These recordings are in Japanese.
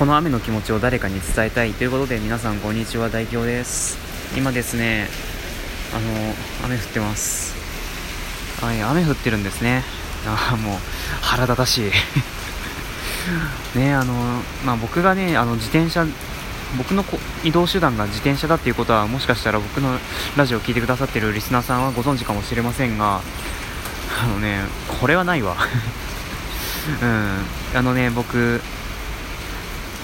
この雨の気持ちを誰かに伝えたいということで皆さんこんにちは代表です。今ですねあの雨降ってます。はい雨降ってるんですね。あもう腹立たしい。ねあのまあ、僕がねあの自転車僕の移動手段が自転車だっていうことはもしかしたら僕のラジオを聴いてくださってるリスナーさんはご存知かもしれませんがあのねこれはないわ。うん。あのね僕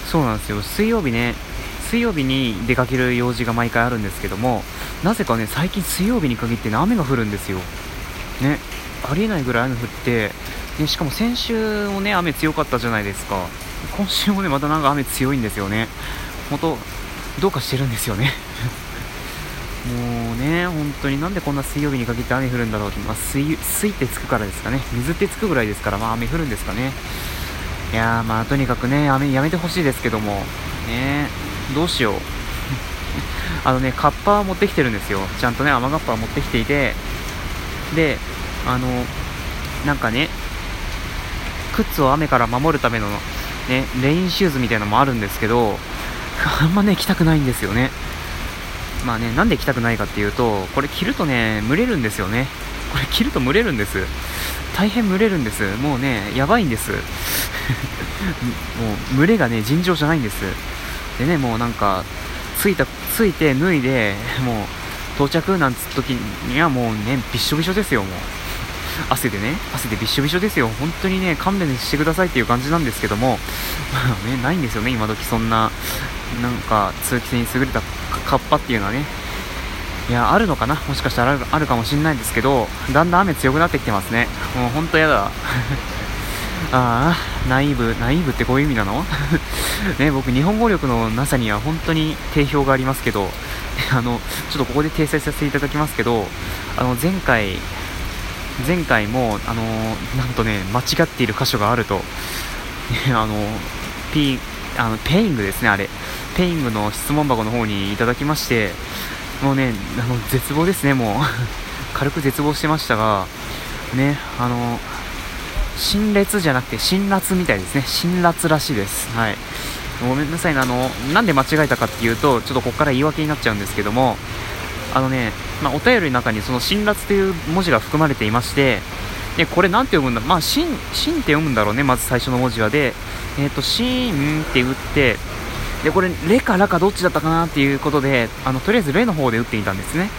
そうなんですよ。水曜日ね水曜日に出かける用事が毎回あるんですけどもなぜかね最近水曜日に限って、ね、雨が降るんですよ。ねありえないぐらい雨降って、ね、しかも先週もね雨強かったじゃないですか。今週もねまたなんか雨強いんですよね。本当どうかしてるんですよね。もうね本当になんでこんな水曜日に限って雨降るんだろうって、まあ、水水ってつくからですかね。水ってつくぐらいですからまあ雨降るんですかね。いやーまあとにかくね雨やめてほしいですけどもねどうしよう。あのねカッパー持ってきてるんですよ。ちゃんとね雨がっぱ持ってきていて。であのなんかね靴を雨から守るためのねレインシューズみたいなのもあるんですけど あんまね着たくないんですよね。まあねなんで着たくないかっていうとこれ着るとね蒸れるんですよね。これ着ると蒸れるんです。大変蒸れるんです。もうねやばいんです。もう蒸れがね尋常じゃないんです。でねもうなんかついたついて脱いでもう到着なんつった時にはもうねびっしょびしょですよもう。汗でね汗でびっしょびしょですよ。本当にね勘弁してくださいっていう感じなんですけども。まあねないんですよね今時。そんななんか通気性に優れたカッパっていうのはね。いやあるのかな？もしかしたらあるかもしれないんですけどだんだん雨強くなってきてますね。もうほんとやだ。ああナイーブナイーブってこういう意味なの？ね僕日本語力のなさには本当に定評がありますけど あのちょっとここで訂正させていただきますけどあの前回前回もあのなんとね間違っている箇所があると、あのピあのペイングですねあれ。ペイングの質問箱の方にいただきましてもうね、あの絶望ですね、もう。軽く絶望してましたが、ね、あの辛烈じゃなくて辛辣みたいですね、辛辣らしいです。はい。ごめんなさいね、あの、なんで間違えたかっていうと、ちょっとここから言い訳になっちゃうんですけども、あのね、まあ、お便りの中にその辛辣という文字が含まれていまして、で、これなんて読むんだまあ、しん、って読むんだろうね、まず最初の文字は。で、えっ、ー、と、しんって打って、でこれレかラかどっちだったかなっていうことであのとりあえずレの方で打ってみたんですね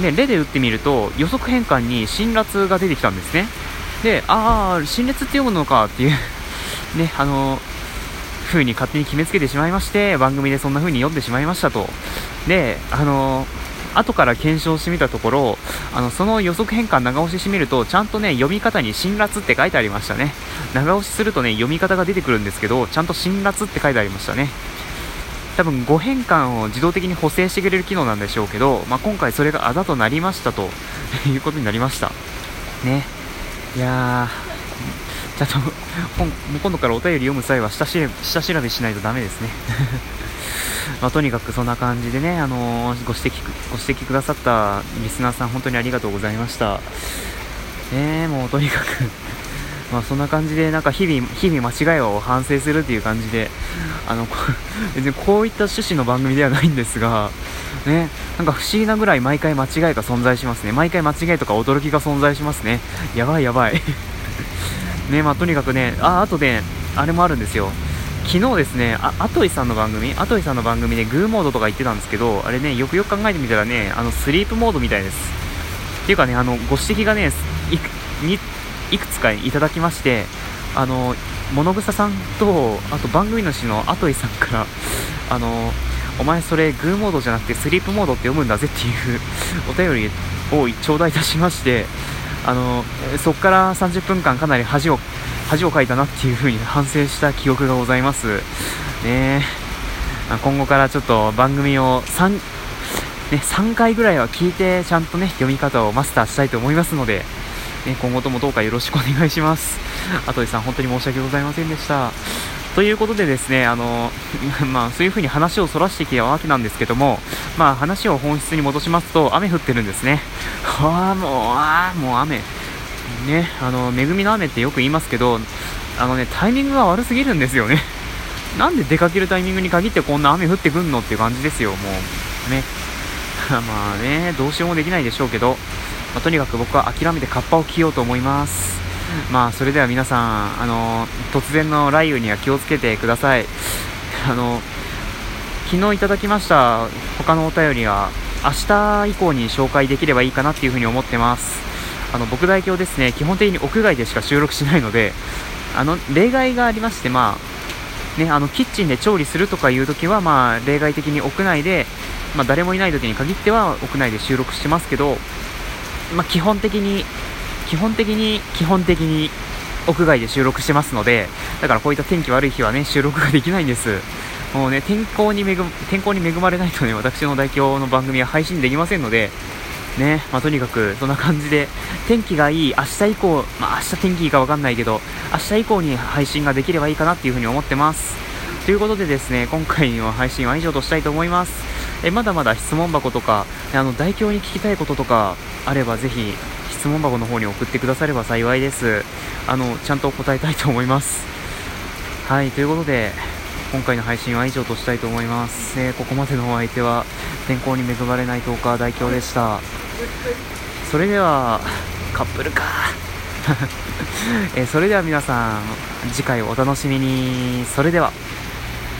でレで打ってみると予測変換に辛辣が出てきたんですねでああ辛辣って読むのかっていう ねあの風に勝手に決めつけてしまいまして番組でそんな風に読んでしまいましたと。であの後から検証してみたところあのその予測変換長押ししてみるとちゃんとね読み方に辛辣って書いてありましたね。長押しするとね読み方が出てくるんですけどちゃんと辛辣って書いてありましたね。多分誤変換を自動的に補正してくれる機能なんでしょうけど、まあ、今回それがあだとなりましたということになりました。ね。いやーちゃんと今度からお便り読む際は下調べ 下調べしないとダメですね。まあ、とにかくそんな感じでね、あのー、ご指摘ご指摘くださったリスナーさん本当にありがとうございました。ねもうとにかく まあ、そんな感じでなんか日々日々間違いを反省するっていう感じであの別にこういった趣旨の番組ではないんですが、ね、なんか不思議なぐらい毎回間違いが存在しますね。毎回間違いとか驚きが存在しますね。やばいやばい。ねまあ、とにかくねああとで、ね、あれもあるんですよ。昨日ですね、あ、アトイさんの番組、アトイさんの番組でグーモードとか言ってたんですけど、あれね、よくよく考えてみたらね、あの、スリープモードみたいです。っていうかね、あの、ご指摘がね、いいくつかいただきましてあの物草さんとあと番組主のアトイさんからあのお前それグーモードじゃなくてスリープモードって読むんだぜっていう お便りを頂戴いたしましてあのそこから30分間かなり恥を恥をかいたなっていう風に反省した記憶がございますね今後からちょっと番組を3、ね、3回ぐらいは聞いてちゃんとね読み方をマスターしたいと思いますのでね、今後ともどうかよろしくお願いします。あとでさん、本当に申し訳ございませんでした。ということでですね、あの、まあ、そういう風に話をそらしてきたわけなんですけども、まあ、話を本質に戻しますと、雨降ってるんですね。ああ、もう、ああ、もう雨。ね、あの、恵みの雨ってよく言いますけど、あのね、タイミングが悪すぎるんですよね。なんで出かけるタイミングに限ってこんな雨降ってくんのっていう感じですよ、もう。ね。まあね、どうしようもできないでしょうけど、まあ、とにかく僕は諦めてカッパを着ようと思います。まあ、それでは皆さん、あの突然の雷雨には気をつけてください。あの昨日いただきました他のお便りは明日以降に紹介できればいいかなっていうふに思ってますあの僕代表ですね基本的に屋外でしか収録しないのであの例外がありましてまあねあのキッチンで調理するとかいう時はまあ例外的に屋内でまあ、誰もいない時に限っては屋内で収録してますけどまあ、基本的に基本的に基本的に屋外で収録してますのでだからこういった天気悪い日はね収録ができないんですもうね、天候に恵天候に恵まれないとね、私の代表の番組は配信できませんので、ね、まあ、とにかくそんな感じで、天気がいい、明日以降、まあ、明日天気いいかわかんないけど、明日以降に配信ができればいいかなっていうふうに思ってます。ということでですね、今回の配信は以上としたいと思います。えまだまだ質問箱とか、あの、代表に聞きたいこととかあれば、ぜひ、質問箱の方に送ってくだされば幸いです。あの、ちゃんと答えたいと思います。はい、ということで、今回の配信は以上としたいと思います、えー、ここまでのお相手は天候に恵まれないトーカー代表でした。それではカップルか。えー、それでは皆さん次回お楽しみに。それでは。